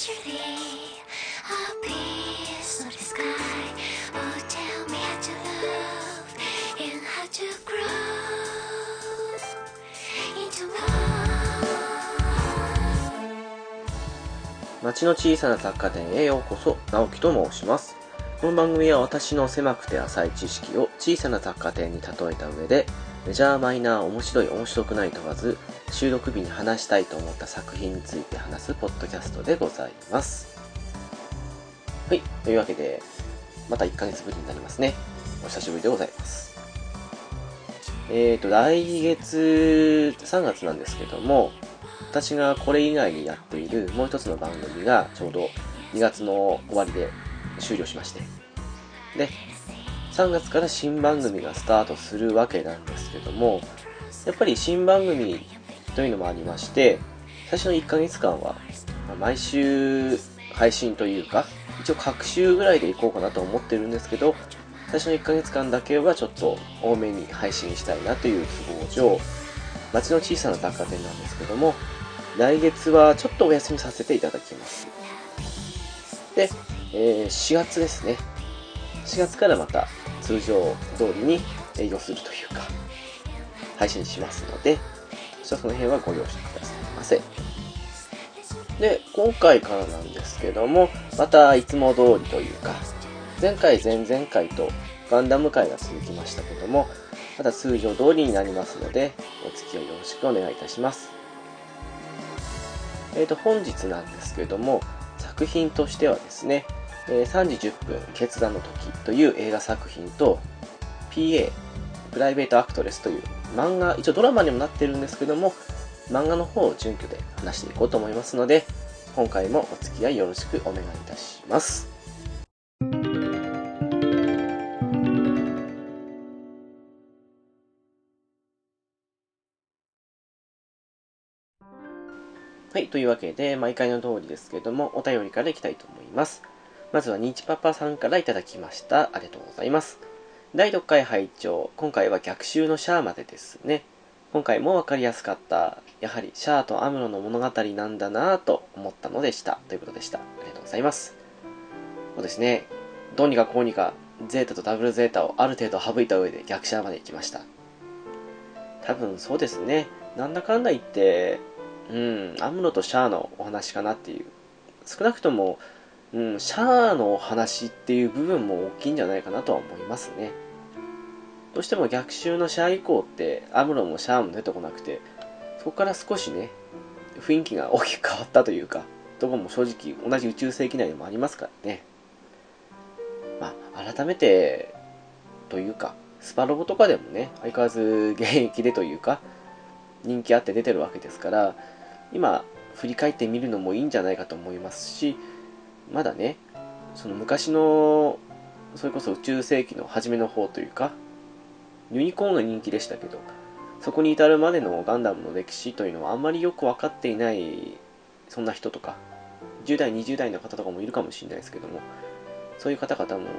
tragedy, a piece of the sky. Oh, tell me how to love and how to grow into love. 町の小さな雑貨店へようこそ直樹と申しますこの番組は私の狭くて浅い知識を小さな雑貨店に例えた上でメジャーマイナー面白い面白くない問わず収録日に話したいと思った作品について話すポッドキャストでございます。はいというわけでまた1ヶ月ぶりになりますね。お久しぶりでございます。えーと来月3月なんですけども私がこれ以外にやっているもう一つの番組がちょうど2月の終わりで終了しまして。で3月から新番組がスタートするわけなんですけどもやっぱり新番組というのもありまして最初の1ヶ月間は毎週配信というか一応各週ぐらいでいこうかなと思ってるんですけど最初の1ヶ月間だけはちょっと多めに配信したいなという都合上町の小さな雑貨店なんですけども来月はちょっとお休みさせていただきます。で、えー4月ですね。4月からまた通常通りに営業するというか配信しますのでその辺はご了承くださいませ。で今回からなんですけどもまたいつも通りというか前回前々回とガンダム会が続きましたけどもまた通常通りになりますのでお付き合いよろしくお願いいたします。えー、と本日なんですけども作品としてはですね「え3時10分決断の時」という映画作品と PA プライベートアクトレスという漫画一応ドラマにもなってるんですけども漫画の方を準拠で話していこうと思いますので今回もお付き合いよろしくお願いいたしますはい、というわけで、毎回の通りですけども、お便りからいきたいと思います。まずは、ニチパパさんからいただきました。ありがとうございます。第6回拝聴今回は逆襲のシャアまでですね。今回もわかりやすかった。やはり、シャアとアムロの物語なんだなぁと思ったのでした。ということでした。ありがとうございます。そうですね。どうにかこうにか、ゼータとダブルゼータをある程度省いた上で逆シャアまで行きました。多分そうですね。なんだかんだ言って、うん、アムロとシャアのお話かなっていう。少なくとも、うん、シャアの話っていう部分も大きいんじゃないかなとは思いますね。どうしても逆襲のシャア以降って、アムロもシャアも出てこなくて、そこから少しね、雰囲気が大きく変わったというか、どこも正直同じ宇宙世紀内でもありますからね。まあ、改めて、というか、スパロボとかでもね、相変わらず現役でというか、人気あって出てるわけですから、今振り返ってみるのもいいんじゃないかと思いますしまだねその昔のそれこそ宇宙世紀の初めの方というかユニコーンが人気でしたけどそこに至るまでのガンダムの歴史というのはあんまりよく分かっていないそんな人とか10代20代の方とかもいるかもしれないですけどもそういう方々も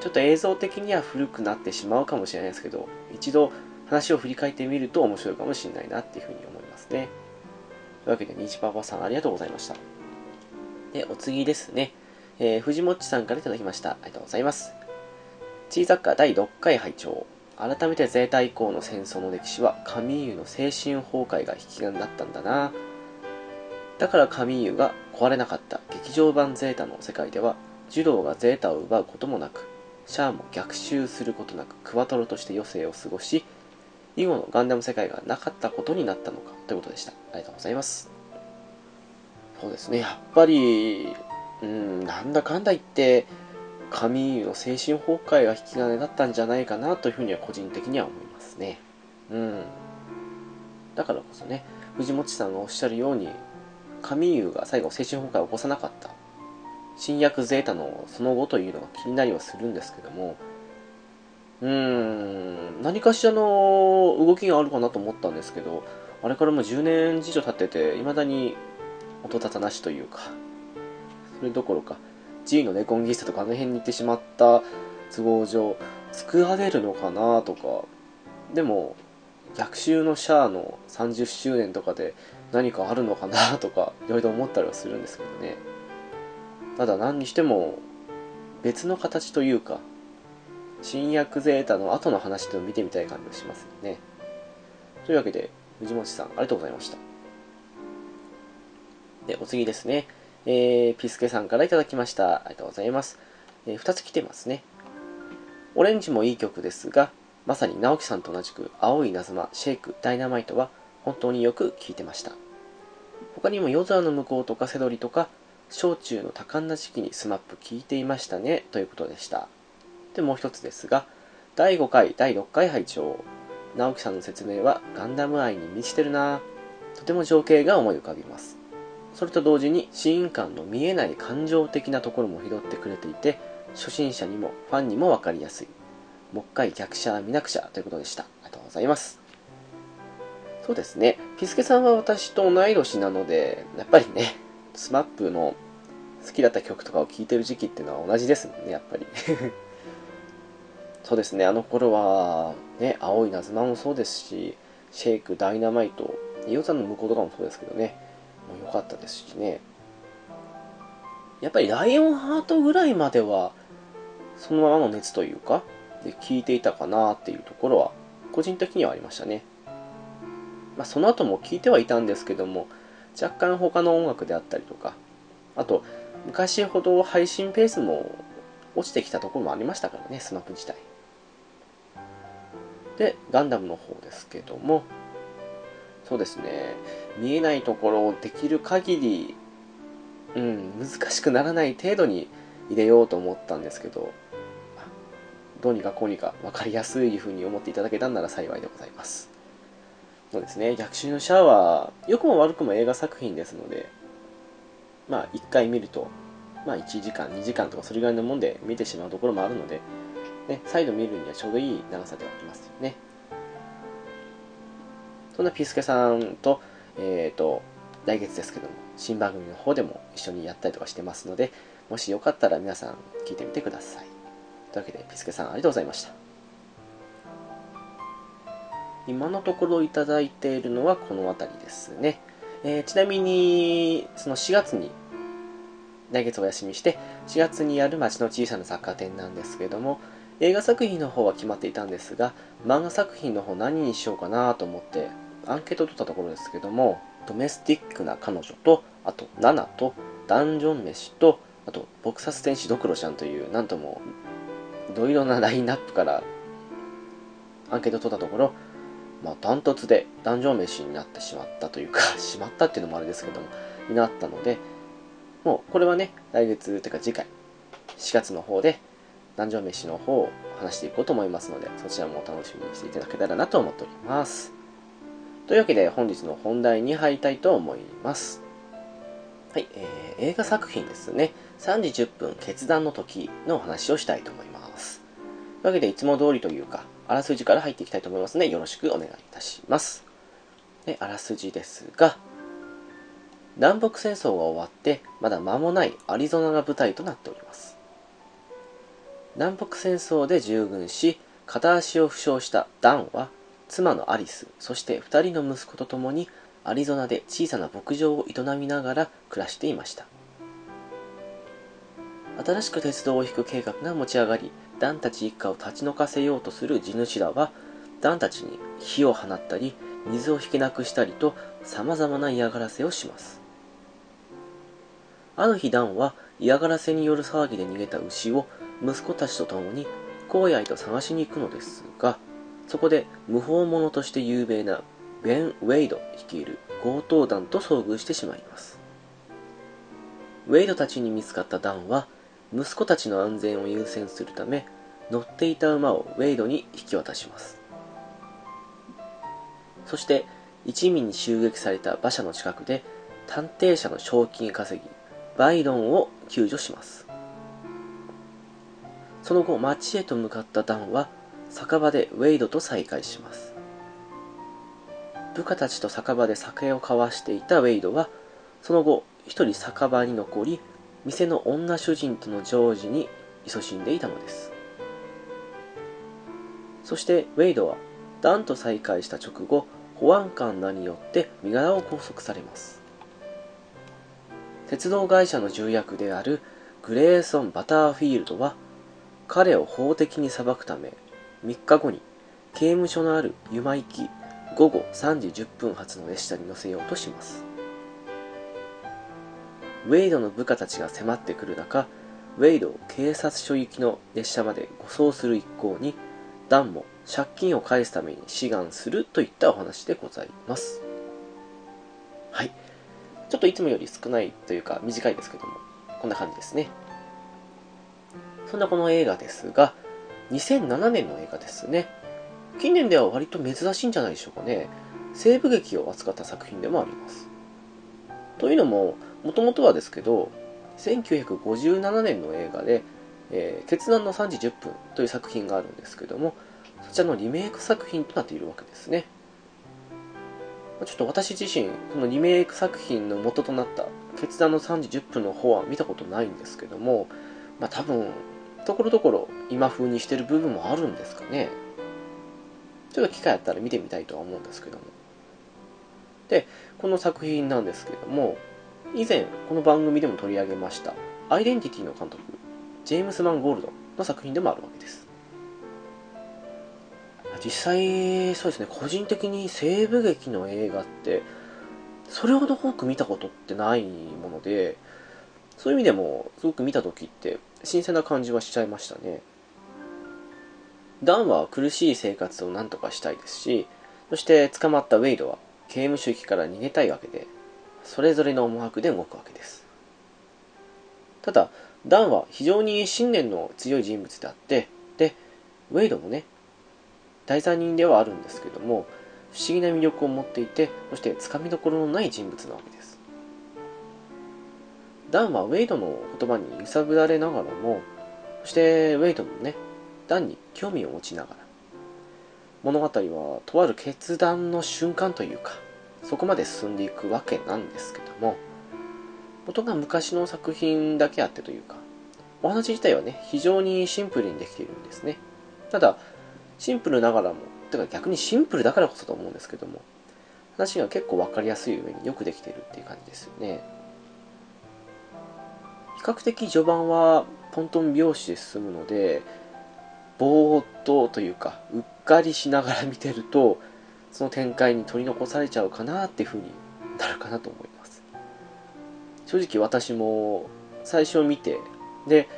ちょっと映像的には古くなってしまうかもしれないですけど一度話を振り返ってみると面白いかもしれないなっていうふうに思いますね。というわけで、ニチパパさんありがとうございました。で、お次ですね。えー、藤もっちさんからいただきました。ありがとうございます。チーザッカー第6回拝聴改めてゼータ以降の戦争の歴史はカミーユの精神崩壊が引き金だったんだなだからカミーユが壊れなかった劇場版ゼータの世界ではジュローがゼータを奪うこともなくシャアも逆襲することなくクワトロとして余生を過ごし以後のガンダム世界がなかったことになったのかということでした。ありがとうございます。そうですね、やっぱり、うん、なんだかんだ言って、カミーユの精神崩壊が引き金だったんじゃないかなというふうには個人的には思いますね。うん。だからこそね、藤本さんがおっしゃるように、カミーユが最後精神崩壊を起こさなかった。新薬ゼータのその後というのが気になりはするんですけども、うーん、何かしらの動きがあるかなと思ったんですけど、あれからもう10年以上経ってて、未だに音沙汰なしというか、それどころか、G のネコンギスタとかあの辺に行ってしまった都合上、救われるのかなとか、でも、逆襲のシャアの30周年とかで、何かあるのかなとかいろいろ思ったりはするんですけどね。ただ何にしても別の形というか新薬ゼータの後の話と見てみたい感じがしますよね。というわけで藤本さんありがとうございました。でお次ですね。えー、ピスケさんからいただきました。ありがとうございます、えー、2つ来てますね。オレンジもいい曲ですがまさに直樹さんと同じく青い稲妻シェイクダイナマイトは本当によく聴いてました。他にも夜空の向こうとかセドリとか小中の多感な時期にスマップ聴いていましたねということでした。でもう一つですが第5回第6回拝聴。直樹さんの説明はガンダム愛に満ちてるな。とても情景が思い浮かびます。それと同時にシーン感の見えない感情的なところも拾ってくれていて初心者にもファンにも分かりやすい。もう一回逆者見なくちゃということでした。ありがとうございます。そうですね。ピスケさんは私と同い年なのでやっぱりね SMAP の好きだった曲とかを聴いてる時期っていうのは同じですもんねやっぱり。そうですね。あの頃はね青いナズマもそうですしシェイクダイナマイトイオさんの向こうとかもそうですけどね。良かったですしね。やっぱりライオンハートぐらいまではそのままの熱というかで聞いていたかなっていうところは個人的にはありましたね。まあ、その後も聞いてはいたんですけども若干他の音楽であったりとかあと昔ほど配信ペースも落ちてきたところもありましたからねスマップ自体。でガンダムの方ですけどもそうですね。見えないところをできる限りうん難しくならない程度に入れようと思ったんですけどどうにかこうにか分かりやすい風に思っていただけたんなら幸いでございます。そうですね。逆襲のシャワー良くも悪くも映画作品ですのでまあ1回見るとまあ1時間2時間とかそれぐらいのもんで見てしまうところもあるので、ね、再度見るにはちょうどいい長さではありますよね。そんなピスケさんとえっ、ー、と来月ですけども新番組の方でも一緒にやったりとかしてますのでもしよかったら皆さん聞いてみてくださいというわけでピスケさんありがとうございました今のところいただいているのはこの辺りですね。えー、ちなみに、その4月に、来月お休みして、4月にやる街の小さな雑貨店なんですけれども、映画作品の方は決まっていたんですが、漫画作品の方何にしようかなと思って、アンケートを取ったところですけども、ドメスティックな彼女と、あと、ナナと、ダンジョン飯と、あと、ボクサス天使ドクロちゃんという、なんとも、いろいろなラインナップからアンケートを取ったところ、まあ、ダントツでダンジョン飯になってしまったというか しまったっていうのもあれですけども、になったので、もうこれはね、来月というか次回、4月の方で、ダンジョン飯の方を話していこうと思いますので、そちらもお楽しみにしていただけたらなと思っております。というわけで本日の本題に入りたいと思います。はい、えー、映画作品ですね。3時10分決断の時のお話をしたいと思います。というわけでいつも通りというか、あらすじから入っていきたいと思いますので、よろしくお願いいたします。で、あらすじですが、南北戦争が終わってまだ間もないアリゾナが舞台となっております。南北戦争で従軍し、片足を負傷したダンは、妻のアリス、そして2人の息子と共にアリゾナで小さな牧場を営みながら暮らしていました。新しく鉄道を引く計画が持ち上がり、ダンたち一家を立ち退かせようとする地主らは、ダンたちに火を放ったり、水を引きなくしたりと、様々な嫌がらせをします。ある日ダンは嫌がらせによる騒ぎで逃げた牛を息子たちと共に荒野へと探しに行くのですが、そこで無法者として有名なベン・ウェイド率いる強盗団と遭遇してしまいます。ウェイドたちに見つかったダンは息子たちの安全を優先するため乗っていた馬をウェイドに引き渡しますそして一味に襲撃された馬車の近くで探偵者の賞金稼ぎバイロンを救助しますその後町へと向かったダンは酒場でウェイドと再会します。部下たちと酒場で酒を交わしていたウェイドはその後一人酒場に残り店の女主人との常時に勤しんでいたのです。そしてウェイドはダンと再会した直後保安官らによって身柄を拘束されます。鉄道会社の重役であるグレーソン・バターフィールドは彼を法的に裁くため3日後に刑務所のあるユマ行き午後3時10分発の列車に乗せようとします。ウェイドの部下たちが迫ってくる中ウェイドを警察署行きの列車まで護送する一行にダンも借金を返すために志願するといったお話でございます。はい。ちょっといつもより少ないというか短いですけどもこんな感じですね。そんなこの映画ですが2007年の映画ですね。近年では割と珍しいんじゃないでしょうかね。西部劇を扱った作品でもあります。というのももともとはですけど1957年の映画で「えー、決断の3時10分」という作品があるんですけどもそちらのリメイク作品となっているわけですね。ちょっと私自身このリメイク作品の元となった「決断の3時10分」の方は見たことないんですけどもまあ多分ところどころ今風にしてる部分もあるんですかね。ちょっと機会あったら見てみたいとは思うんですけども。でこの作品なんですけども以前この番組でも取り上げましたアイデンティティの監督ジェームス・マン・ゴールドの作品でもあるわけです。実際そうですね個人的に西部劇の映画ってそれほど多く見たことってないものでそういう意味でもすごく見た時って新鮮な感じはしちゃいましたね。ダンは苦しい生活を何とかしたいですしそして捕まったウェイドは刑務所行きから逃げたいわけでそれぞれの思惑で動くわけです。ただダンは非常に信念の強い人物であってでウェイドもね第三人ではあるんですけども不思議な魅力を持っていてそしてつかみどころのない人物なわけです。ダンはウェイドの言葉に揺さぶられながらもそしてウェイドもねダンに興味を持ちながら物語はとある決断の瞬間というかそこまで進んでいくわけなんですけども元が昔の作品だけあってというかお話自体はね非常にシンプルにできているんですね。ただシンプルながらもてか逆にシンプルだからこそと思うんですけども話が結構分かりやすい上によくできているっていう感じですよね。比較的序盤はトントン拍子で進むのでぼーっとというかうっかりしながら見てるとその展開に取り残されちゃうかなっていう風になるかなと思います。正直私も最初見てで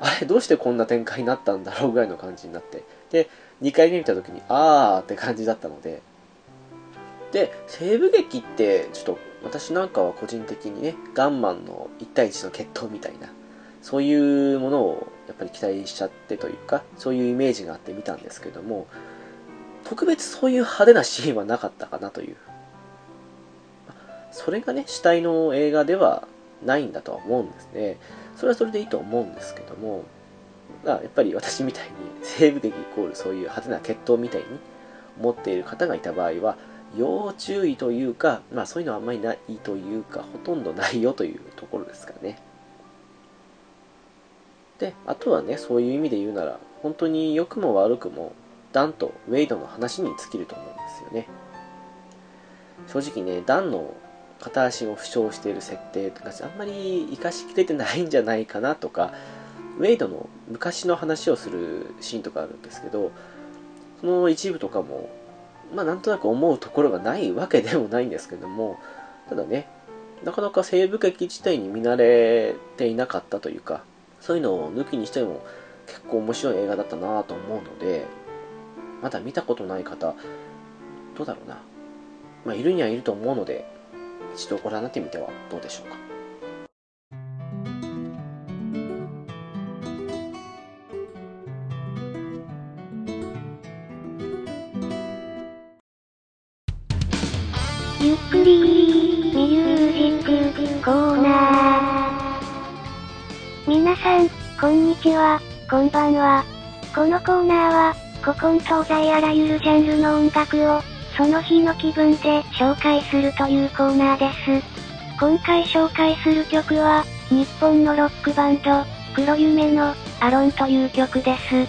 あれどうしてこんな展開になったんだろうぐらいの感じになってで2回目見た時にあーって感じだったのでで西部劇ってちょっと私なんかは個人的にねガンマンの1対1の決闘みたいなそういうものをやっぱり期待しちゃってというかそういうイメージがあって見たんですけども特別そういう派手なシーンはなかったかなという。それがね主体の映画ではないんだとは思うんですね。それはそれでいいと思うんですけどもやっぱり私みたいに西部劇イコールそういう派手な決闘みたいに思っている方がいた場合は要注意というか、まあそういうのはあんまりないというか、ほとんどないよというところですかね。で、あとはね、そういう意味で言うなら、本当に良くも悪くも、ダンとウェイドの話に尽きると思うんですよね。正直ね、ダンの片足を負傷している設定とか、あんまり活かしきれてないんじゃないかなとか、ウェイドの昔の話をするシーンとかあるんですけど、その一部とかも、まあなんとなく思うところがないわけでもないんですけども、ただね、なかなか西部劇自体に見慣れていなかったというか、そういうのを抜きにしても結構面白い映画だったなと思うので、まだ見たことない方、どうだろうな。まあいるにはいると思うので、一度ご覧になってみてはどうでしょうか。ゆっくりミュージックコーナー。皆さん、こんにちは、こんばんは。このコーナーは、古今東西あらゆるジャンルの音楽を、その日の気分で紹介するというコーナーです。今回紹介する曲は、日本のロックバンド、黒夢の、アロンという曲です。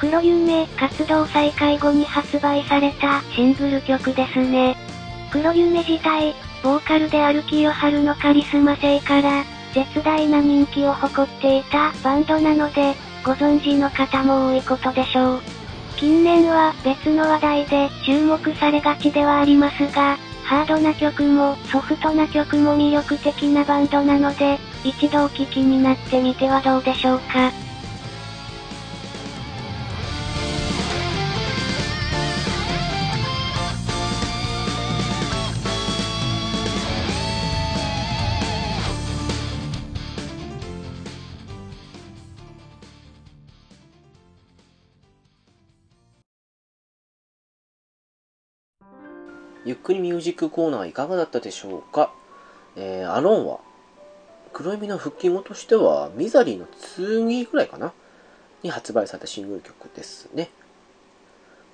黒夢活動再開後に発売されたシングル曲ですね。黒夢自体、ボーカルである清春のカリスマ性から、絶大な人気を誇っていたバンドなので、ご存知の方も多いことでしょう。近年は別の話題で注目されがちではありますが、ハードな曲もソフトな曲も魅力的なバンドなので、一度お聴きになってみてはどうでしょうか。ゆっくりミュージックコーナーいかがだったでしょうか？えー、アローンは、黒闇の復帰後としては、ミザリーの次ぐらいかな？に発売されたシングル曲ですね。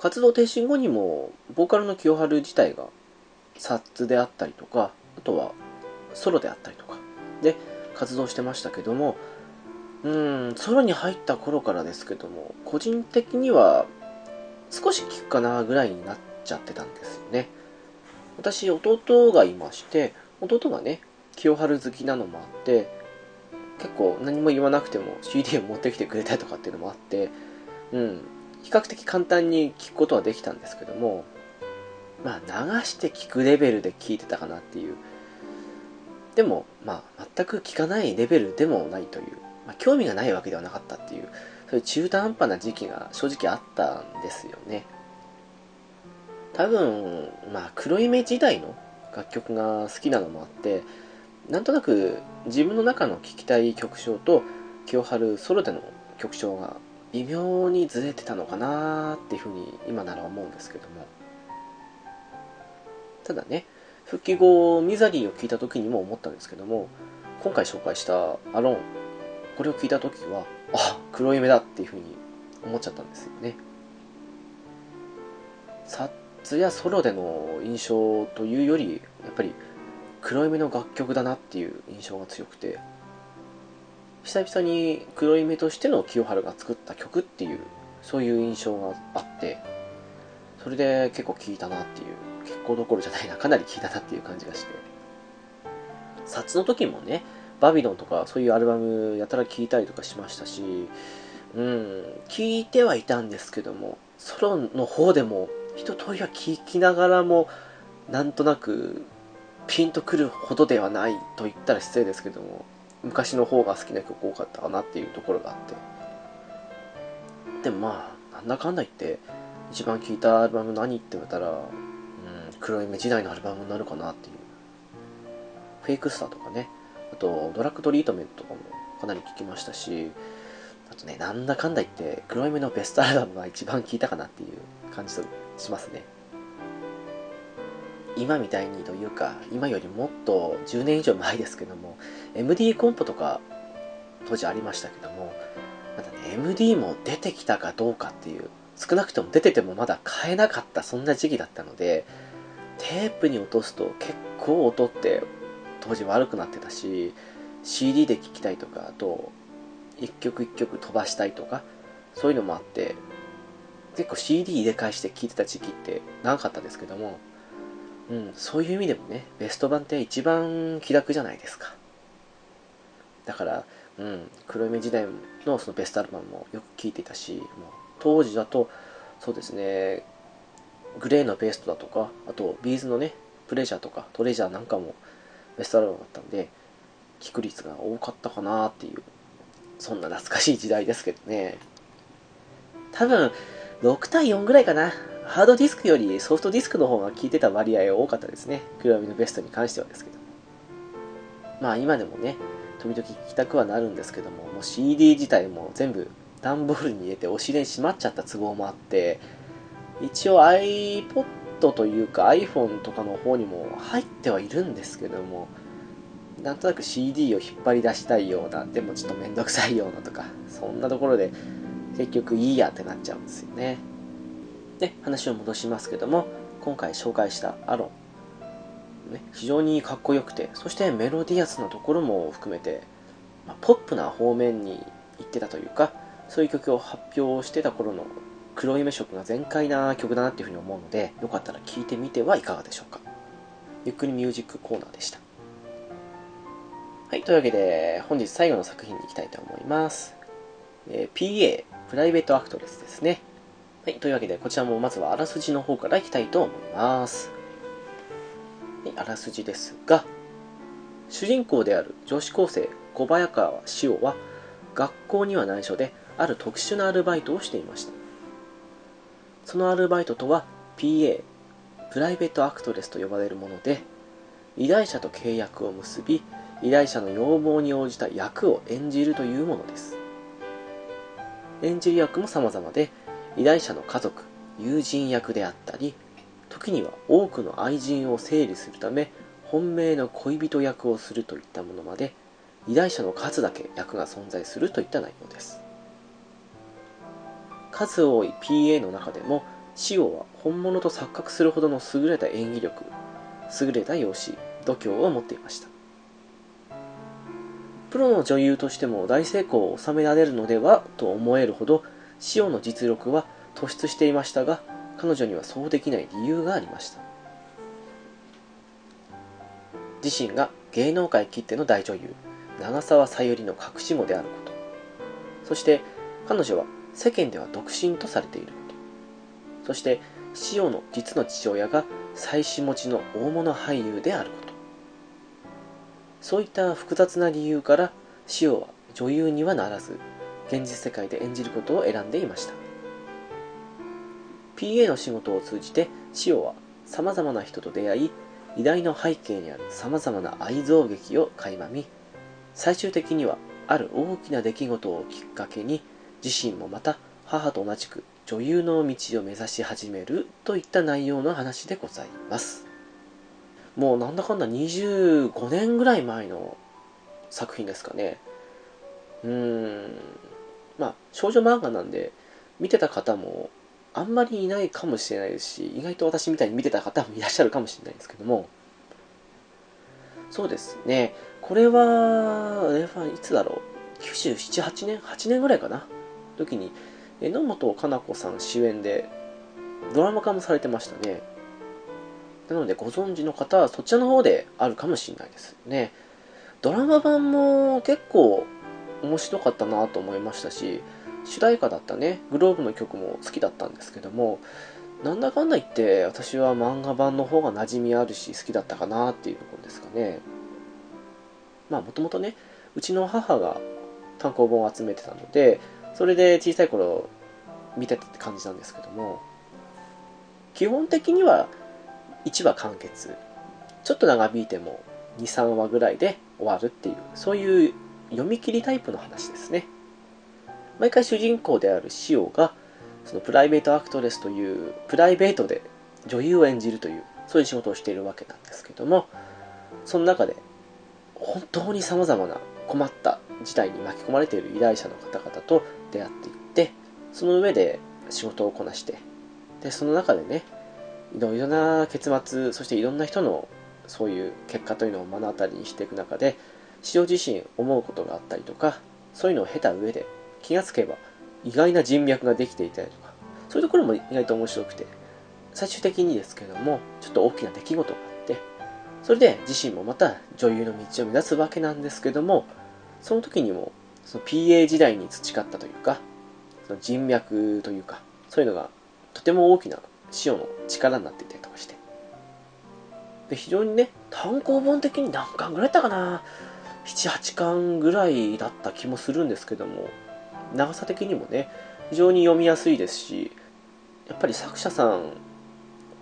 活動停止後にも、ボーカルの清春自体が、サッツであったりとか、あとは、ソロであったりとか、で、活動してましたけども、うん、ソロに入った頃からですけども、個人的には、少し聴くかなぐらいになっちゃってたんですよね。私、弟がいまして、弟がね、清春好きなのもあって、結構何も言わなくても CD を持ってきてくれたりとかっていうのもあって、うん、比較的簡単に聞くことはできたんですけども、まあ流して聞くレベルで聞いてたかなっていう。でも、まあ全く聞かないレベルでもないという、まあ興味がないわけではなかったっていう、そういう中途半端な時期が正直あったんですよね。多分、まあ、黒い目時代の楽曲が好きなのもあって、なんとなく自分の中の聴きたい曲調と清春ソロでの曲調が微妙にずれてたのかなっていうふうに今なら思うんですけども。ただね、復帰後、ミザリーを聴いた時にも思ったんですけども、今回紹介したアローン、これを聞いた時は、あ、黒い目だっていうふうに思っちゃったんですよね。さツやソロでの印象というよりやっぱり黒い目の楽曲だなっていう印象が強くて久々に黒い目としての清原が作った曲っていうそういう印象があってそれで結構聴いたなっていう結構どころじゃないなかなり聴いたなっていう感じがして。札の時もねバビロンとかそういうアルバムやたら聴いたりとかしましたしうん聴いてはいたんですけどもソロの方でも一通りは聞きながらもなんとなくピンとくるほどではないと言ったら失礼ですけども昔の方が好きな曲多かったかなっていうところがあって。でもまあなんだかんだ言って一番聴いたアルバム何って言われたら、うん、黒い目時代のアルバムになるかなっていう。フェイクスターとかね。あとドラッグトリートメントとかもかなり聴きましたしあとねなんだかんだ言って黒い目のベストアルバムが一番聴いたかなっていう感じとしますね。今みたいにというか、今よりもっと10年以上前ですけども、MD コンポとか当時ありましたけども、まだね、MD も出てきたかどうかっていう、少なくとも出ててもまだ買えなかったそんな時期だったので、テープに落とすと結構音って当時悪くなってたし、CD で聴きたいとか、あと、一曲一曲飛ばしたいとか、そういうのもあって、結構 CD 入れ替えして聴いてた時期って長かったですけども、うん、そういう意味でもね、ベスト版って一番気楽じゃないですか。だから、うん、黒目時代のそのベストアルバムもよく聴いてたし、もう当時だと、そうですね、グレーのベストだとか、あとビーズのね、プレジャーとかトレジャーなんかもベストアルバムだったんで、聴く率が多かったかなっていう、そんな懐かしい時代ですけどね。多分、6対4ぐらいかな。ハードディスクよりソフトディスクの方が効いてた割合多かったですね。黒闇のベストに関してはですけど。まあ今でもね、時々聴きたくはなるんですけども、もう CD 自体も全部段ボールに入れてお尻にしまっちゃった都合もあって、一応 iPod というか iPhone とかの方にも入ってはいるんですけども、なんとなく CD を引っ張り出したいような、でもちょっとめんどくさいようなとか、そんなところで結局いいやってなっちゃうんですよね。で、話を戻しますけども、今回紹介したアロン、ね、非常にかっこよくて、そしてメロディアスなところも含めて、まあ、ポップな方面に行ってたというか、そういう曲を発表してた頃の黒夢色が全開な曲だなっていうふうに思うので、よかったら聴いてみてはいかがでしょうか。ゆっくりミュージックコーナーでした。はい、というわけで、本日最後の作品に行きたいと思います。えー、PA、プライベートアクトレスですね。はい、というわけで、こちらもまずはあらすじの方からいきたいと思います。はい、あらすじですが、主人公である女子高生小早川志央は、学校には内緒で、ある特殊なアルバイトをしていました。そのアルバイトとは、PA、プライベートアクトレスと呼ばれるもので、依頼者と契約を結び、依頼者の要望に応じた役を演じるというものです。演じる役も様々で、依頼者の家族、友人役であったり、時には多くの愛人を整理するため、本命の恋人役をするといったものまで、依頼者の数だけ役が存在するといった内容です。数多い PA の中でも、シオは本物と錯覚するほどの優れた演技力、優れた容姿、度胸を持っていました。プロの女優としても大成功を収められるのではと思えるほど、シオの実力は突出していましたが、彼女にはそうできない理由がありました。自身が芸能界きっての大女優、長澤さゆりの隠し子であること。そして、彼女は世間では独身とされていること。そして、シオの実の父親が妻子持ちの大物俳優であること。そういった複雑な理由からシオは女優にはならず現実世界で演じることを選んでいました。PA の仕事を通じてシオは様々な人と出会い偉大の背景にある様々な愛憎劇を垣間見最終的にはある大きな出来事をきっかけに自身もまた母と同じく女優の道を目指し始めるといった内容の話でございます。もうなんだかんだ25年ぐらい前の作品ですかね。うーん。まあ、少女漫画なんで、見てた方もあんまりいないかもしれないですし、意外と私みたいに見てた方もいらっしゃるかもしれないですけども、そうですね。これは、いつだろう。97、8年 ?8 年ぐらいかな時に、榎本かな子さん主演で、ドラマ化もされてましたね。なのでご存知の方はそちらの方であるかもしれないですね。ドラマ版も結構面白かったなと思いましたし、主題歌だったね、グローブの曲も好きだったんですけども、なんだかんだ言って私は漫画版の方が馴染みあるし好きだったかなっていうところですかね。まあもともとね、うちの母が単行本を集めてたので、それで小さい頃見てたって感じなんですけども、基本的には1話完結。ちょっと長引いても23話ぐらいで終わるっていうそういう読み切りタイプの話ですね。毎回主人公であるシオがそのプライベートアクトレスというプライベートで女優を演じるというそういう仕事をしているわけなんですけどもその中で本当に様々な困った事態に巻き込まれている依頼者の方々と出会っていってその上で仕事をこなしてでその中でねいろいろな結末、そしていろんな人のそういう結果というのを目の当たりにしていく中で、塩自身思うことがあったりとか、そういうのを経た上で気がつけば意外な人脈ができていたりとか、そういうところも意外と面白くて、最終的にですけども、ちょっと大きな出来事があって、それで自身もまた女優の道を目指すわけなんですけども、その時にも、その PA 時代に培ったというか、その人脈というか、そういうのがとても大きな塩の力になっていたりとかして。で、非常にね、単行本的に何巻ぐらいだったかな ?7、8巻ぐらいだった気もするんですけども、長さ的にもね、非常に読みやすいですし、やっぱり作者さん、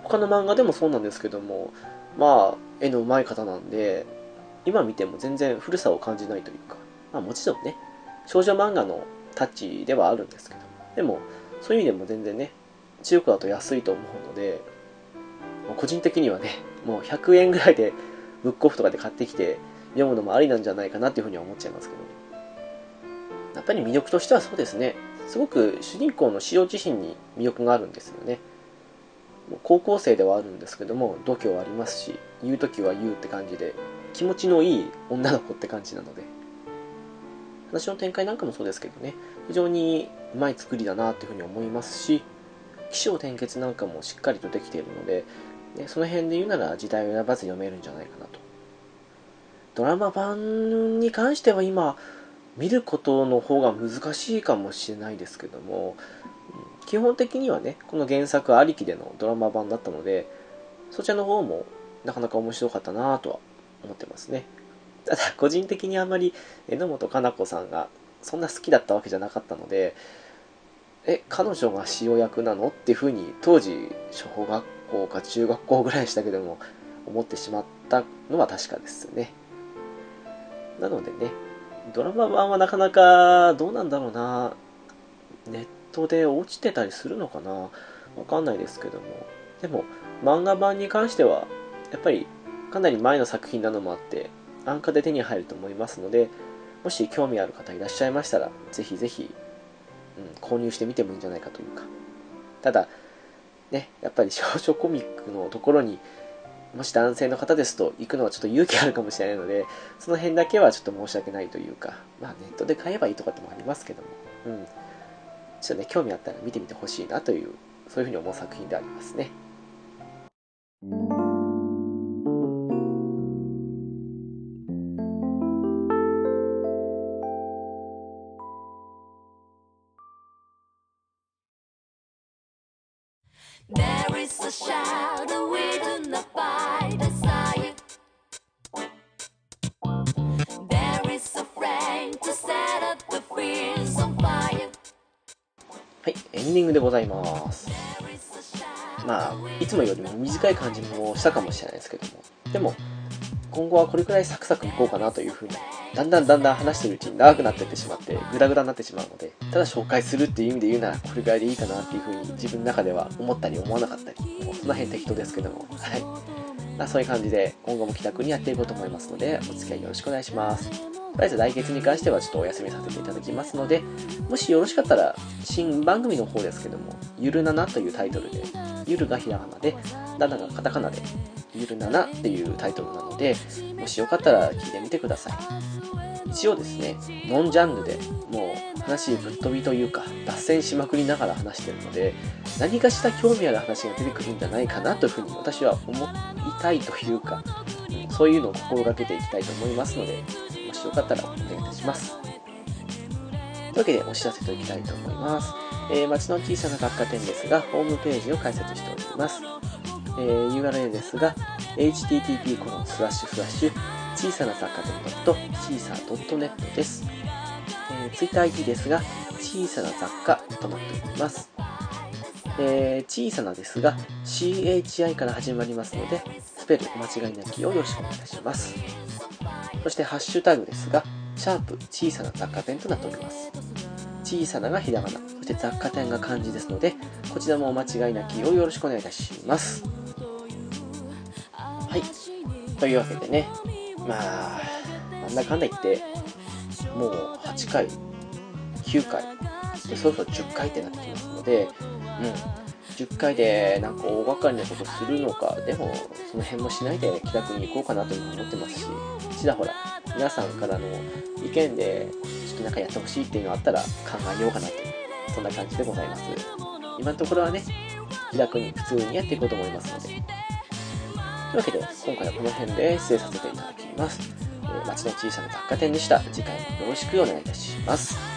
他の漫画でもそうなんですけども、まあ、絵の上手い方なんで、今見ても全然古さを感じないというか、まあもちろんね、少女漫画のタッチではあるんですけど、でも、そういう意味でも全然ね、中古だと安いと思うので、個人的にはね、もう100円ぐらいでブックオフとかで買ってきて読むのもありなんじゃないかなっていうふうには思っちゃいますけど。やっぱり魅力としてはそうですね。すごく主人公の塩自身に魅力があるんですよね。高校生ではあるんですけども、度胸はありますし、言う時は言うって感じで、気持ちのいい女の子って感じなので。話の展開なんかもそうですけどね、非常にうまい作りだなっていうふうに思いますし、起承転結なんかもしっかりとできているので、でその辺で言うなら時代を選ばず読めるんじゃないかなと。ドラマ版に関しては今見ることの方が難しいかもしれないですけども基本的にはねこの原作ありきでのドラマ版だったのでそちらの方もなかなか面白かったなとは思ってますね。ただ個人的にあんまり榎本かな子さんがそんな好きだったわけじゃなかったのでえ彼女が塩役なの？っていうふうに当時小学校か中学校ぐらいしたけども思ってしまったのは確かですね。なのでねドラマ版はなかなかどうなんだろうな。ネットで落ちてたりするのかな？わかんないですけども。でも漫画版に関してはやっぱりかなり前の作品なのもあって安価で手に入ると思いますのでもし興味ある方いらっしゃいましたらぜひぜひ、うん、購入してみてもいいんじゃないかというか。ただねやっぱり少女コミックのところにもし男性の方ですと行くのはちょっと勇気あるかもしれないのでその辺だけはちょっと申し訳ないというかまあネットで買えばいいとかってもありますけども。うん。ちょっとね興味あったら見てみてほしいなというそういうふうに思う作品でありますね。短い感じもしたかもしれないですけども。でも今後はこれくらいサクサクいこうかなというふうにだんだんだんだん話してるうちに長くなっていってしまってグダグダになってしまうのでただ紹介するっていう意味で言うならこれくらいでいいかなっていうふうに自分の中では思ったり思わなかったりもうその辺適当ですけども。はい、まあ、そういう感じで今後も気楽にやっていこうと思いますのでお付き合いよろしくお願いします。とりあえず来月に関してはちょっとお休みさせていただきますのでもしよろしかったら新番組の方ですけども「ゆるなな」というタイトルでゆるがひらがなでなながカタカナでゆるななっていうタイトルなのでもしよかったら聞いてみてください。一応ですねノンジャンルでもう話ぶっ飛びというか脱線しまくりながら話してるので何かしら興味ある話が出てくるんじゃないかなというふうに私は思いたいというかそういうのを心がけていきたいと思いますのでしよかったらお願いいたします。というわけでお知らせといきたいと思います、えー、町の小さな雑貨店ですがホームページを開設しております。えー URL ですが http コロンスラッシュスラッシュ小さな雑貨店 .caesar.net です、えー、TwitterID ですが小さな雑貨となっております、えー小さなですが CHI から始まりますのでスペルお間違いなきようよろしくお願いします。そしてハッシュタグですがシャープ小さな雑貨店となっております。小さながひらがなそして雑貨店が漢字ですのでこちらもお間違いなきようよろしくお願いいたします。はい。というわけでねまあなんだかんだ言ってもう8回9回でそろそろ10回ってなってきますのでうん。10回でなんか大掛かりなことするのかでもその辺もしないで気楽に行こうかなというふうに思ってますしちらほら皆さんからの意見でちょっとなんかやってほしいっていうのがあったら考えようかなと。そんな感じでございます今のところはね気楽に普通にやっていこうと思いますので。というわけで今回はこの辺で失礼させていただきます、えー街の小さな雑貨店でした。次回もよろしくお願いいたします。